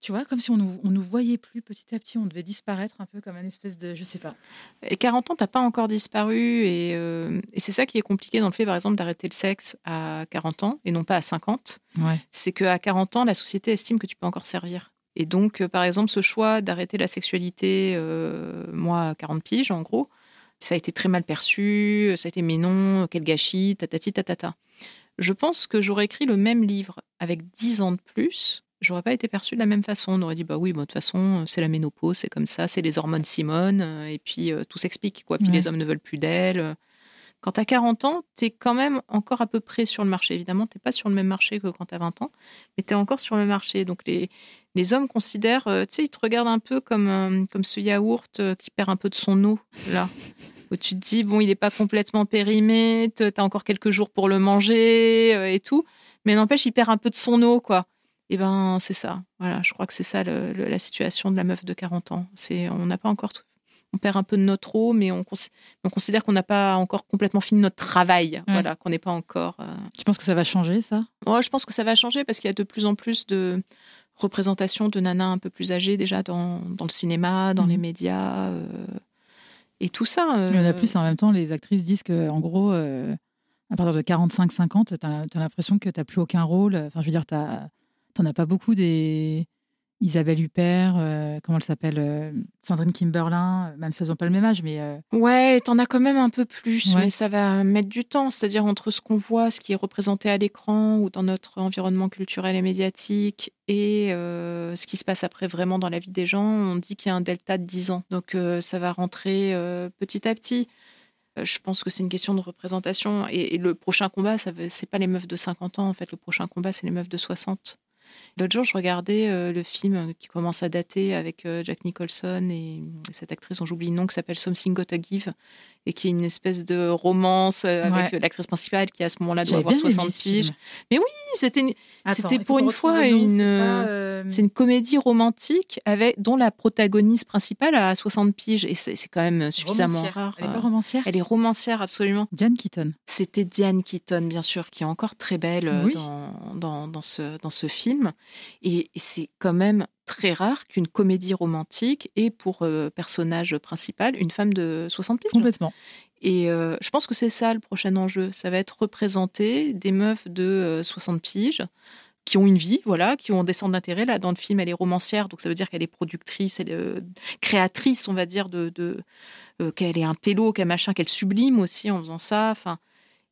S2: tu vois, comme si on nous, on nous voyait plus petit à petit, on devait disparaître un peu comme une espèce de. Je sais pas.
S3: Et 40 ans, t'as pas encore disparu. Et, euh, et c'est ça qui est compliqué dans le fait, par exemple, d'arrêter le sexe à 40 ans et non pas à 50.
S2: Ouais.
S3: C'est qu'à 40 ans, la société estime que tu peux encore servir. Et donc, euh, par exemple, ce choix d'arrêter la sexualité, moi, à 40 piges, en gros, ça a été très mal perçu, ça a été mais non, quel gâchis, tatati tatata. Je pense que j'aurais écrit le même livre avec 10 ans de plus, j'aurais pas été perçu de la même façon. On aurait dit, bah oui, de toute façon, c'est la ménopause, c'est comme ça, c'est les hormones Simone, euh, et puis euh, tout s'explique, quoi. Puis les hommes ne veulent plus d'elle. Quand tu as 40 ans, tu es quand même encore à peu près sur le marché. Évidemment, tu pas sur le même marché que quand tu as 20 ans, mais tu es encore sur le marché. Donc les, les hommes considèrent, euh, tu sais, ils te regardent un peu comme, euh, comme ce yaourt euh, qui perd un peu de son eau, là. Où tu te dis, bon, il n'est pas complètement périmé, tu as encore quelques jours pour le manger et tout. Mais n'empêche, il perd un peu de son eau, quoi. Et eh ben, c'est ça. Voilà, je crois que c'est ça la situation de la meuf de 40 ans. C'est, on n'a pas encore tout, on perd un peu de notre eau, mais on, considère qu'on n'a pas encore complètement fini notre travail, voilà, qu'on n'est pas encore.
S2: Tu penses que ça va changer, ça?
S3: Ouais, je pense que ça va changer parce qu'il y a de plus en plus de représentation de nanas un peu plus âgées déjà dans, le cinéma, dans les mhm. médias euh, et tout ça.
S2: Il y en a euh. plus en même temps, les actrices disent que en gros, euh, à partir de 45-50, tu as, l'impression que tu n'as plus aucun rôle. Enfin, je veux dire, tu n'en as pas beaucoup des Isabelle Huppert, euh, comment elle s'appelle euh, Sandrine Kimberlin, euh, même si elles n'ont pas le même âge, mais...
S3: Ouais, t'en as quand même un peu plus, mais ça va mettre du temps. C'est-à-dire entre ce qu'on voit, ce qui est représenté à l'écran ou dans notre environnement culturel et médiatique, et ce qui se passe après vraiment dans la vie des gens, on dit qu'il y a un delta de 10 ans. Donc ça va rentrer petit à petit. Je pense que c'est une question de représentation. Et, et le prochain combat, ce n'est pas les meufs de 50 ans, en fait. Le prochain combat, c'est les meufs de 60. L'autre jour, je regardais euh, le film qui commence à dater avec euh, Jack Nicholson et cette actrice dont j'oublie le nom qui s'appelle Something Gotta Give et qui est une espèce de romance euh, avec l'actrice principale qui à ce moment-là doit avoir 60 piges. Mais oui, c'était c'était pour une fois une c'est une comédie romantique avec dont la protagoniste principale a 60 piges et c'est quand même suffisamment rare.
S2: Elle est pas romancière?
S3: Elle est romancière absolument.
S2: Diane Keaton.
S3: C'était Diane Keaton bien sûr qui est encore très belle dans, dans, dans, ce dans ce film et c'est quand même très rare qu'une comédie romantique ait pour euh, personnage principal une femme de 60 piges.
S2: Complètement.
S3: Et euh, je pense que c'est ça le prochain enjeu. Ça va être représenter des meufs de 60 euh, piges qui ont une vie, voilà, qui ont des centres d'intérêt. Là, dans le film, elle est romancière, donc ça veut dire qu'elle est productrice, elle est créatrice, on va dire, de, de qu'elle est un télo, qu'elle machin, qu'elle sublime aussi en faisant ça. Enfin,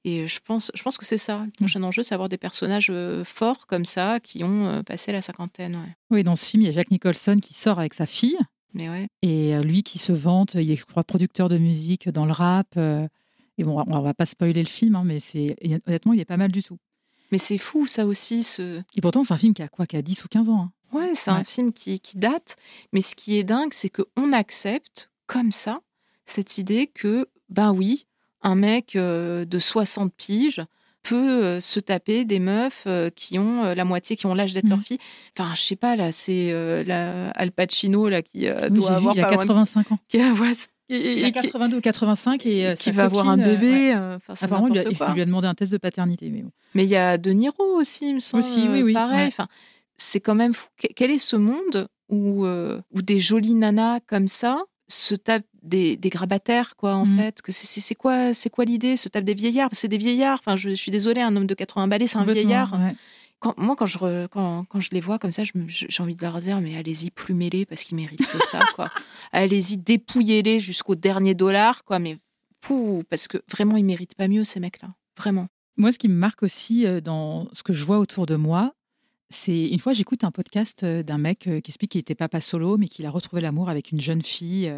S3: Et je pense, je pense que c'est ça. Le prochain enjeu, c'est avoir des personnages forts comme ça qui ont passé la cinquantaine.
S2: Oui, dans ce film, il y a Jack Nicholson qui sort avec sa fille.
S3: Mais ouais.
S2: Et lui qui se vante, il est, je crois, producteur de musique dans le rap. Et bon, on va pas spoiler le film, hein, mais c'est honnêtement, il est pas mal du tout.
S3: Mais c'est fou, ça aussi. Ce...
S2: Et pourtant, c'est un film qui a quoi Qui a 10 ou 15 ans. Hein.
S3: Ouais, c'est un film qui, qui, date. Mais ce qui est dingue, c'est qu'on accepte, comme ça, cette idée que, ben oui, un mec euh, de 60 piges peut euh, se taper des meufs euh, qui ont la moitié, qui ont l'âge d'être leur mmh. fille. Enfin, je sais pas, là, c'est Al Pacino là, qui doit avoir.
S2: il a 85 ans.
S3: Qui, voilà,
S2: il a 82 ou 85 et
S3: qui va avoir un bébé.
S2: Apparemment, il lui, a, lui a demandé un test de paternité. Mais,
S3: mais il y a De Niro aussi, il me semble.
S2: Aussi, oui, oui.
S3: Pareil. Enfin, c'est quand même fou. Quel est ce monde où, où des jolies nanas comme ça se tapent des, des grabataires, quoi, en mmh. fait. Que c'est quoi, c'est quoi l'idée Se tape des vieillards? C'est des vieillards. Enfin, je, suis désolée, un homme de 80 balais, c'est un vieillard. Quand, moi, quand je, quand, quand, je les vois comme ça, j'ai envie de leur dire, mais allez-y, plumez-les parce qu'ils méritent que ça, quoi. allez-y, dépouillez-les jusqu'au dernier dollar, quoi. Mais pou, parce que vraiment, ils méritent pas mieux, ces mecs-là. Vraiment.
S2: Moi, ce qui me marque aussi euh, dans ce que je vois autour de moi, c'est une fois, j'écoute un podcast euh, d'un mec euh, qui explique qu'il était papa solo, mais qu'il a retrouvé l'amour avec une jeune fille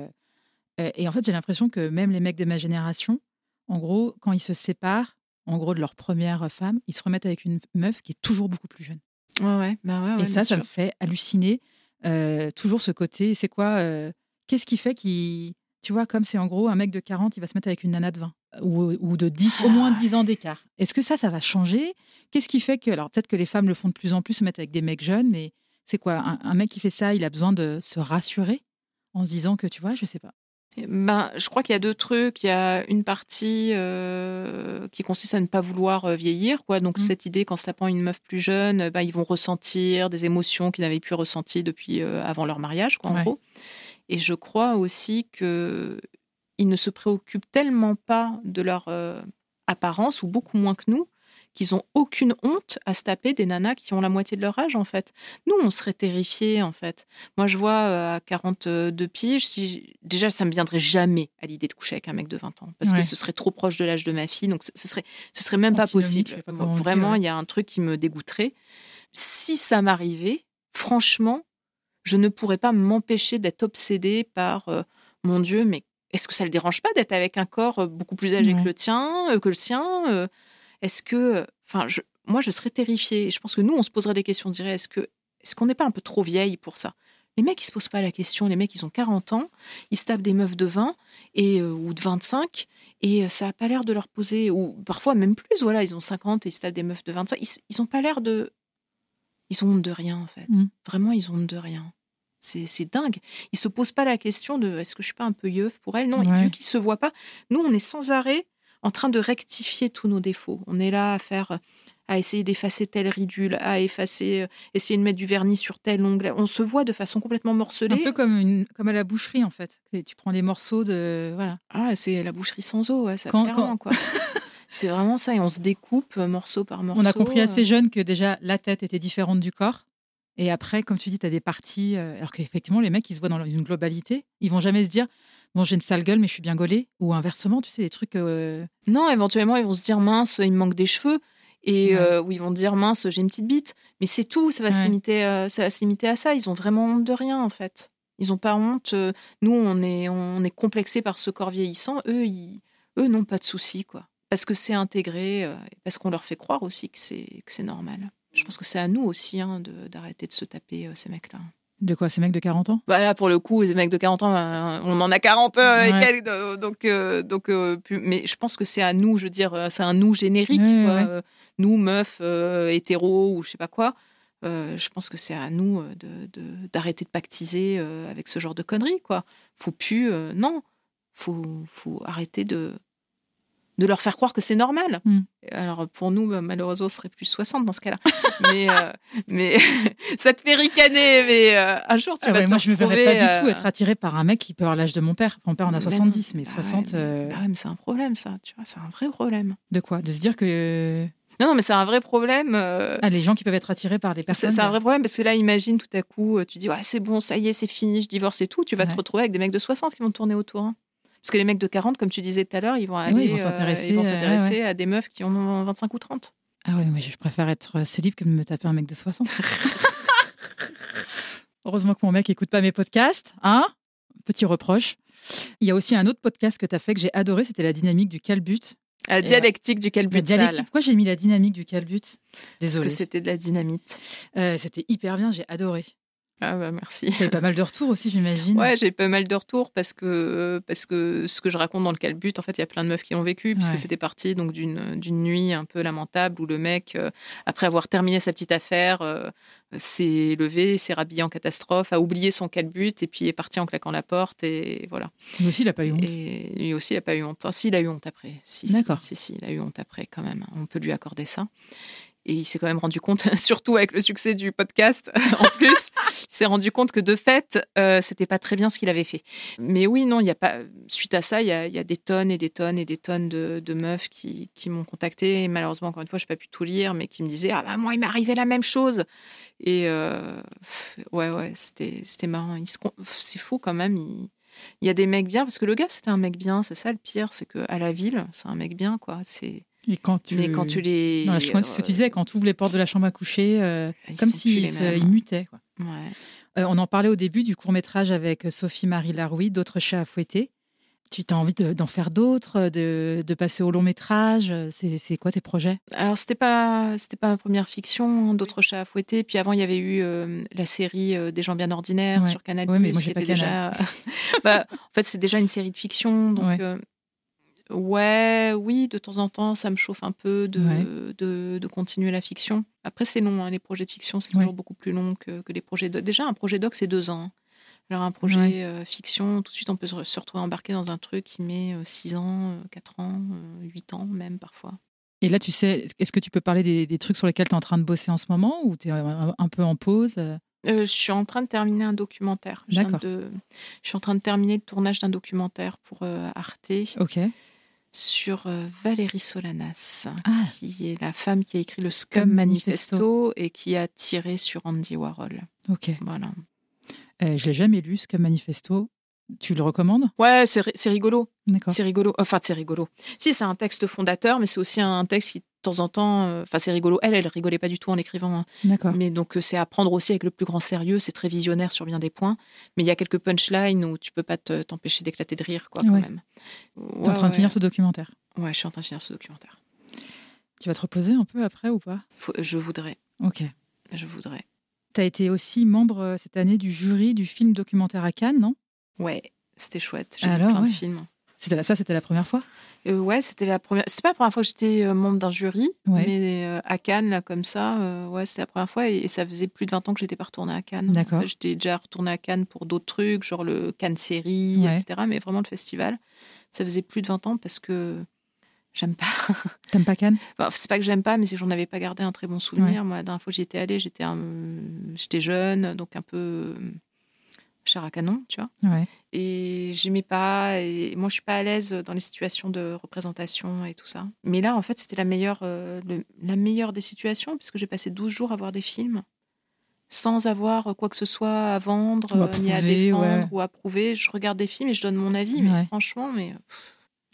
S2: et en fait, j'ai l'impression que même les mecs de ma génération, en gros, quand ils se séparent, en gros, de leur première femme, ils se remettent avec une meuf qui est toujours beaucoup plus jeune.
S3: Ouais, ouais. Bah
S2: ouais, et ça, ça me fait halluciner. Euh, toujours ce côté, c'est quoi euh, Qu'est-ce qui fait qu'il. Tu vois, comme c'est en gros un mec de 40, il va se mettre avec une nana de 20 ou, de 10, au moins 10 ans d'écart. Est-ce que ça, ça va changer? Qu'est-ce qui fait que. Alors, peut-être que les femmes le font de plus en plus, se mettre avec des mecs jeunes, mais c'est quoi? Un, un, mec qui fait ça, il a besoin de se rassurer en se disant que, tu vois, je sais pas.
S3: Ben, je crois qu'il y a deux trucs. Il y a une partie euh, qui consiste à ne pas vouloir euh, vieillir. Quoi. Donc, mmh. cette idée qu'en se tapant une meuf plus jeune, ben, ils vont ressentir des émotions qu'ils n'avaient plus ressenties depuis euh, avant leur mariage, quoi, en gros. Et je crois aussi qu'ils ne se préoccupent tellement pas de leur apparence, ou beaucoup moins que nous, qu'ils ont aucune honte à se taper des nanas qui ont la moitié de leur âge, en fait. Nous, on serait terrifiés, en fait. Moi, je vois euh, à 42 piges, si... déjà, ça me viendrait jamais à l'idée de coucher avec un mec de 20 ans, parce que ce serait trop proche de l'âge de ma fille, donc ce serait, ce serait même pas possible. Vraiment, il y a un truc qui me dégoûterait. Si ça m'arrivait, franchement, je ne pourrais pas m'empêcher d'être obsédée par euh, mon Dieu, mais est-ce que ça le dérange pas d'être avec un corps euh, beaucoup plus âgé que le tien, que le sien est-ce que, enfin, moi, je serais terrifiée. Et je pense que nous, on se poserait des questions. On dirait, est-ce que, est-ce qu'on n'est pas un peu trop vieille pour ça? Les mecs, ils se posent pas la question. Les mecs, ils ont 40 ans, ils se tapent des meufs de 20 et euh, ou de 25, et euh, ça a pas l'air de leur poser, ou parfois même plus. Voilà, ils ont 50 et ils se tapent des meufs de 25. Ils, ils ont pas l'air de, ils ont honte de rien en fait. Mmh. Vraiment, ils ont honte de rien. C'est dingue. Ils se posent pas la question de est-ce que je suis pas un peu yeuf pour elle. Non, vu qu'ils se voient pas, nous on est sans arrêt en train de rectifier tous nos défauts. On est là à faire à essayer d'effacer tel ridule, à effacer, euh, essayer de mettre du vernis sur tel ongle. On se voit de façon complètement morcelée.
S2: Un peu comme, une, comme à la boucherie, en fait. Tu prends les morceaux de. Voilà.
S3: Ah, c'est la boucherie sans eau, ça clairement, quoi. c'est vraiment ça, et on se découpe euh, morceau par morceau.
S2: On a compris assez euh. jeune que déjà la tête était différente du corps. Et après, comme tu dis, tu as des parties. alors qu'effectivement, les mecs, ils se voient dans une globalité. Ils vont jamais se dire bon, j'ai une sale gueule, mais je suis bien gaulée. Ou inversement, tu sais, des trucs. Euh,
S3: non, éventuellement, ils vont se dire mince, il me manque des cheveux. Et euh, ou ils vont dire mince, j'ai une petite bite. Mais c'est tout, ça va s'imiter euh, va s'imiter à ça. Ils ont vraiment honte de rien, en fait. Ils n'ont pas honte. Nous, on est, on est complexés par ce corps vieillissant. Eux, ils, eux n'ont pas de soucis, quoi. Parce que c'est intégré, parce qu'on leur fait croire aussi que c'est normal. Je pense que c'est à nous aussi hein, d'arrêter de, se taper ces mecs-là.
S2: De quoi Ces mecs de 40 ans?
S3: Voilà, pour le coup, ces mecs de 40 ans, ben, on en a 40 euh, donc, euh, donc euh, mais je pense que c'est à nous, je veux dire, c'est un nous générique, quoi. nous, meufs, hétéros ou je sais pas quoi. je pense que c'est à nous d'arrêter de, de, pactiser avec ce genre de conneries, quoi. Faut plus, non, faut, faut arrêter de, de leur faire croire que c'est normal. Hmm. Alors pour nous, bah, malheureusement, ce serait plus 60 dans ce cas-là. mais euh, mais ça te fait ricaner. Mais euh, un jour, tu ah vas te
S2: Moi,
S3: je
S2: ne
S3: me
S2: verrais pas du tout euh, être attiré par un mec qui peut avoir l'âge de mon père. Mon père en a 70, mais 60.
S3: Bah bah c'est un problème, ça. Tu vois, c'est un vrai problème.
S2: De quoi? De se dire que.
S3: Non, non, mais c'est un vrai problème.
S2: Ah, les gens qui peuvent être attirés par des personnes.
S3: C'est un vrai problème parce que là, imagine tout à coup, tu dis, ouais, c'est bon, ça y est, c'est fini, je divorce et tout. Tu vas te retrouver avec des mecs de 60 qui vont tourner autour. Hein. Parce que les mecs de 40, comme tu disais tout à l'heure, ils vont aller, ils vont s'intéresser à des meufs qui en ont 25 ou 30.
S2: Ah ouais, mais je préfère être célib que de me taper un mec de 60. Heureusement que mon mec écoute pas mes podcasts, hein? Petit reproche. Il y a aussi un autre podcast que tu as fait que j'ai adoré, c'était la dynamique du calbut.
S3: La dialectique du calbut.
S2: dialectique. Pourquoi j'ai mis la dynamique du calbut?
S3: Désolée. Parce que c'était de la dynamite.
S2: Euh, c'était hyper bien, j'ai adoré.
S3: Ah bah merci.
S2: Pas mal de retours aussi, j'imagine.
S3: Ouais, j'ai pas mal de retours parce que, parce que ce que je raconte dans le calbut, en fait, il y a plein de meufs qui l'ont vécu, puisque c'était parti donc d'une nuit un peu lamentable où le mec, euh, après avoir terminé sa petite affaire, euh, s'est levé, s'est rhabillé en catastrophe, a oublié son calbut et puis est parti en claquant la porte et voilà.
S2: Lui aussi, il n'a pas eu honte.
S3: Et lui aussi, il n'a pas eu honte. Ah, si, il a eu honte après. Si, D'accord. Si, si, il a eu honte après quand même. On peut lui accorder ça. Et il s'est quand même rendu compte, surtout avec le succès du podcast en plus, il s'est rendu compte que de fait, euh, c'était pas très bien ce qu'il avait fait. Mais oui, non, il y a pas. Suite à ça, il y a, des tonnes et des tonnes et des tonnes de, meufs qui, m'ont contacté. Malheureusement, encore une fois, je n'ai pas pu tout lire, mais qui me disaient ah bah moi, il m'est arrivé la même chose. Et euh, ouais, ouais, c'était marrant. C'est fou quand même. Il, il y a des mecs bien parce que le gars c'était un mec bien. C'est ça le pire, c'est que à la ville, c'est un mec bien quoi. C'est
S2: quand tu...
S3: Mais quand tu les.
S2: Non, je crois ce que tu disais, quand tu ouvres les portes de la chambre à coucher, euh, comme s'ils si mutaient. Quoi. Euh, on en parlait au début du court métrage avec Sophie-Marie Laroui, D'autres chats à fouetter. Tu as envie d'en faire d'autres, de, de, passer au long métrage C'est quoi tes projets?
S3: Alors, c'était pas, c'était pas ma première fiction, D'autres chats à fouetter. Puis avant, il y avait eu euh, la série Des gens bien ordinaires sur Canal+.
S2: Oui, mais moi, pas déjà...
S3: bah, en fait, c'est déjà une série de fiction. Donc, Ouais, oui, de temps en temps, ça me chauffe un peu de, de, continuer la fiction. Après, c'est long, hein, les projets de fiction, c'est toujours beaucoup plus long que, que les projets doc. Déjà, un projet doc, c'est deux ans. Hein. Alors, un projet euh, fiction, tout de suite, on peut se retrouver embarqué dans un truc qui met euh, six ans, euh, quatre ans, huit ans, même parfois.
S2: Et là, tu sais, est-ce que tu peux parler des, des trucs sur lesquels tu es en train de bosser en ce moment ou tu es un, peu en pause
S3: je suis en train de terminer un documentaire. D'accord. Je suis en train de terminer le tournage d'un documentaire pour Arte.
S2: Ok
S3: sur euh, Valérie Solanas, ah. qui est la femme qui a écrit le Scum Manifesto, et qui a tiré sur Andy Warhol.
S2: Ok.
S3: Voilà.
S2: Euh, je l'ai jamais lu, Scum Manifesto. Tu le recommandes?
S3: Ouais, c'est rigolo. D'accord. C'est rigolo. Enfin, c'est rigolo. Si, c'est un texte fondateur, mais c'est aussi un texte qui, temps en temps, euh, enfin, c'est rigolo. Elle, elle rigolait pas du tout en écrivant. Hein.
S2: D'accord.
S3: Mais donc, euh, c'est à prendre aussi avec le plus grand sérieux. C'est très visionnaire sur bien des points. Mais il y a quelques punchlines où tu peux pas t'empêcher d'éclater de rire, quoi, quand même.
S2: Tu es en train de finir ce documentaire
S3: Ouais, je suis en train de finir ce documentaire.
S2: Tu vas te reposer un peu après ou pas?
S3: Je voudrais.
S2: Ok.
S3: Je voudrais.
S2: Tu as été aussi membre euh, cette année du jury du film documentaire à Cannes, non?
S3: Ouais, c'était chouette. J'ai vu plein de films.
S2: C'était ça, c'était la première fois?
S3: Euh, ouais, c'était la première. C'était pas la première fois que j'étais euh, membre d'un jury, mais euh, à Cannes là comme ça, euh, ouais, c'était la première fois et, ça faisait plus de 20 ans que j'étais pas retournée à Cannes.
S2: D'accord.
S3: J'étais déjà retournée à Cannes pour d'autres trucs, genre le Cannes série, etc. Mais vraiment le festival, ça faisait plus de 20 ans parce que j'aime pas.
S2: T'aimes pas Cannes?
S3: Bah, C'est pas que j'aime pas, mais c'est que j'en avais pas gardé un très bon souvenir. Moi, la dernière fois que j'y étais allée, j'étais j'étais jeune, donc un peu char à canon, tu vois.
S2: Ouais.
S3: Et j'aimais pas. Et moi, je suis pas à l'aise dans les situations de représentation et tout ça. Mais là, en fait, c'était la meilleure, euh, la meilleure des situations, puisque j'ai passé 12 jours à voir des films sans avoir quoi que ce soit à vendre, ni à défendre ou à prouver. Je regarde des films et je donne mon avis, mais franchement, mais.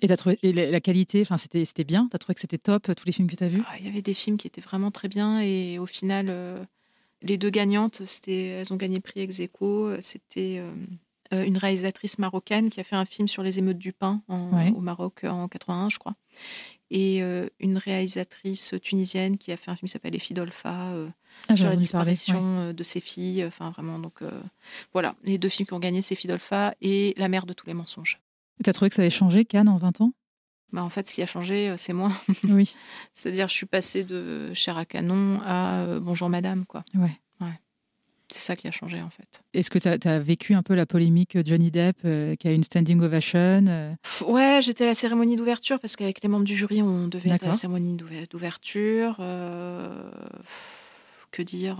S2: Et, as trouvé, la qualité, enfin c'était, c'était bien? Tu as trouvé que c'était top, tous les films que tu as vus?
S3: Ah, Il y avait des films qui étaient vraiment très bien et au final, euh, les deux gagnantes, c'était, elles ont gagné prix ex aequo. C'était euh, euh, une réalisatrice marocaine qui a fait un film sur les émeutes du pain au Maroc en 81, je crois. Et euh, une réalisatrice tunisienne qui a fait un film qui s'appelle Les filles d'Olpha, ah, sur la disparition de ses filles. Enfin, vraiment, donc voilà, les deux films qui ont gagné, c'est filles d'Olpha et La mère de tous les mensonges.
S2: Tu as trouvé que ça avait changé, Cannes, en 20 ans?
S3: Bah, en fait, ce qui a changé, c'est moi.
S2: Oui.
S3: C'est-à-dire, je suis passée de chair à canon à bonjour madame, quoi.
S2: Ouais.
S3: C'est ça qui a changé en fait.
S2: Est-ce que tu as, vécu un peu la polémique Johnny Depp euh, qui a une standing ovation euh?
S3: Ouais, j'étais à la cérémonie d'ouverture parce qu'avec les membres du jury, on devait être à la cérémonie d'ouverture. Euh, que dire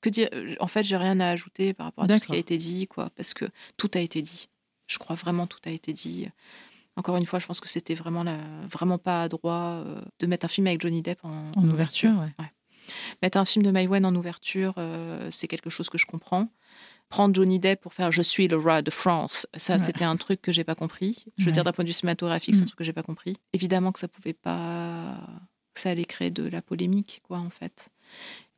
S3: que dire En fait, j'ai rien à ajouter par rapport à tout ce qui a été dit, quoi, parce que tout a été dit. Je crois vraiment tout a été dit. Encore une fois, je pense que c'était vraiment, la, vraiment pas à droit de mettre un film avec Johnny Depp en,
S2: en ouverture. ouais.
S3: Mettre un film de Maïwen en ouverture, euh, c'est quelque chose que je comprends. Prendre Johnny Depp pour faire Je suis le roi de France, ça, c'était un truc que j'ai pas compris. Je veux dire, d'un point de vue cinématographique, c'est un mm. truc que j'ai pas compris. Évidemment que ça pouvait pas. que ça allait créer de la polémique, quoi, en fait.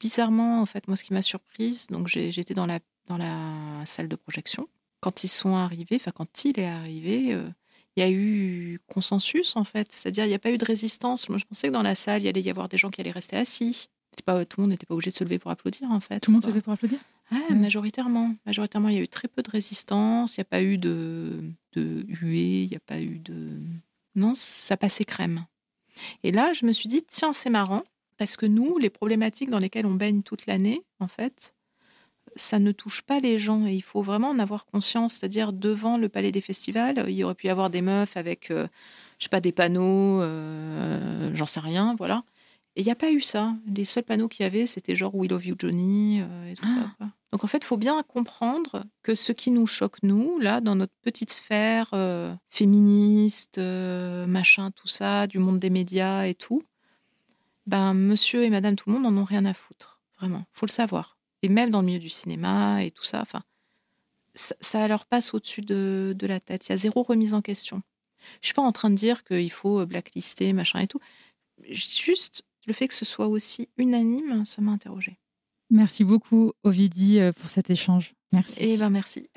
S3: Bizarrement, en fait, moi, ce qui m'a surprise, donc j'étais dans la, dans la salle de projection. Quand ils sont arrivés, enfin, quand il est arrivé, euh, il y a eu consensus, en fait. C'est-à-dire, il n'y a pas eu de résistance. Moi, je pensais que dans la salle, il y allait y avoir des gens qui allaient rester assis. Pas, tout le monde n'était pas obligé de se lever pour applaudir, en fait.
S2: Tout le monde se levait pour applaudir?
S3: Ah, Majoritairement. Majoritairement, il y a eu très peu de résistance. Il n'y a pas eu de, de huée. Il n'y a pas eu de. Non, ça passait crème. Et là, je me suis dit, tiens, c'est marrant, parce que nous, les problématiques dans lesquelles on baigne toute l'année, en fait, ça ne touche pas les gens et il faut vraiment en avoir conscience. C'est-à-dire, devant le palais des festivals, il y aurait pu y avoir des meufs avec, euh, je sais pas, des panneaux, euh, j'en sais rien, voilà. Et il n'y a pas eu ça. Les seuls panneaux qu'il y avait, c'était genre We Love You Johnny euh, et tout ça. Ah. Donc en fait, il faut bien comprendre que ce qui nous choque, nous, là, dans notre petite sphère féministe, machin, tout ça, du monde des médias et tout, ben monsieur et madame tout le monde n'en ont rien à foutre. Vraiment, faut le savoir et même dans le milieu du cinéma et tout ça, enfin, ça, leur passe au-dessus de, la tête. Il y a zéro remise en question. Je suis pas en train de dire qu'il faut blacklister, machin et tout. Juste le fait que ce soit aussi unanime, ça m'a interrogée.
S2: Merci beaucoup, Ovidie, euh, pour cet échange. Merci.
S3: Eh ben, merci.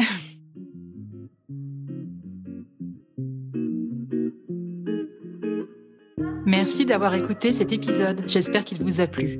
S1: Merci d'avoir écouté cet épisode. J'espère qu'il vous a plu.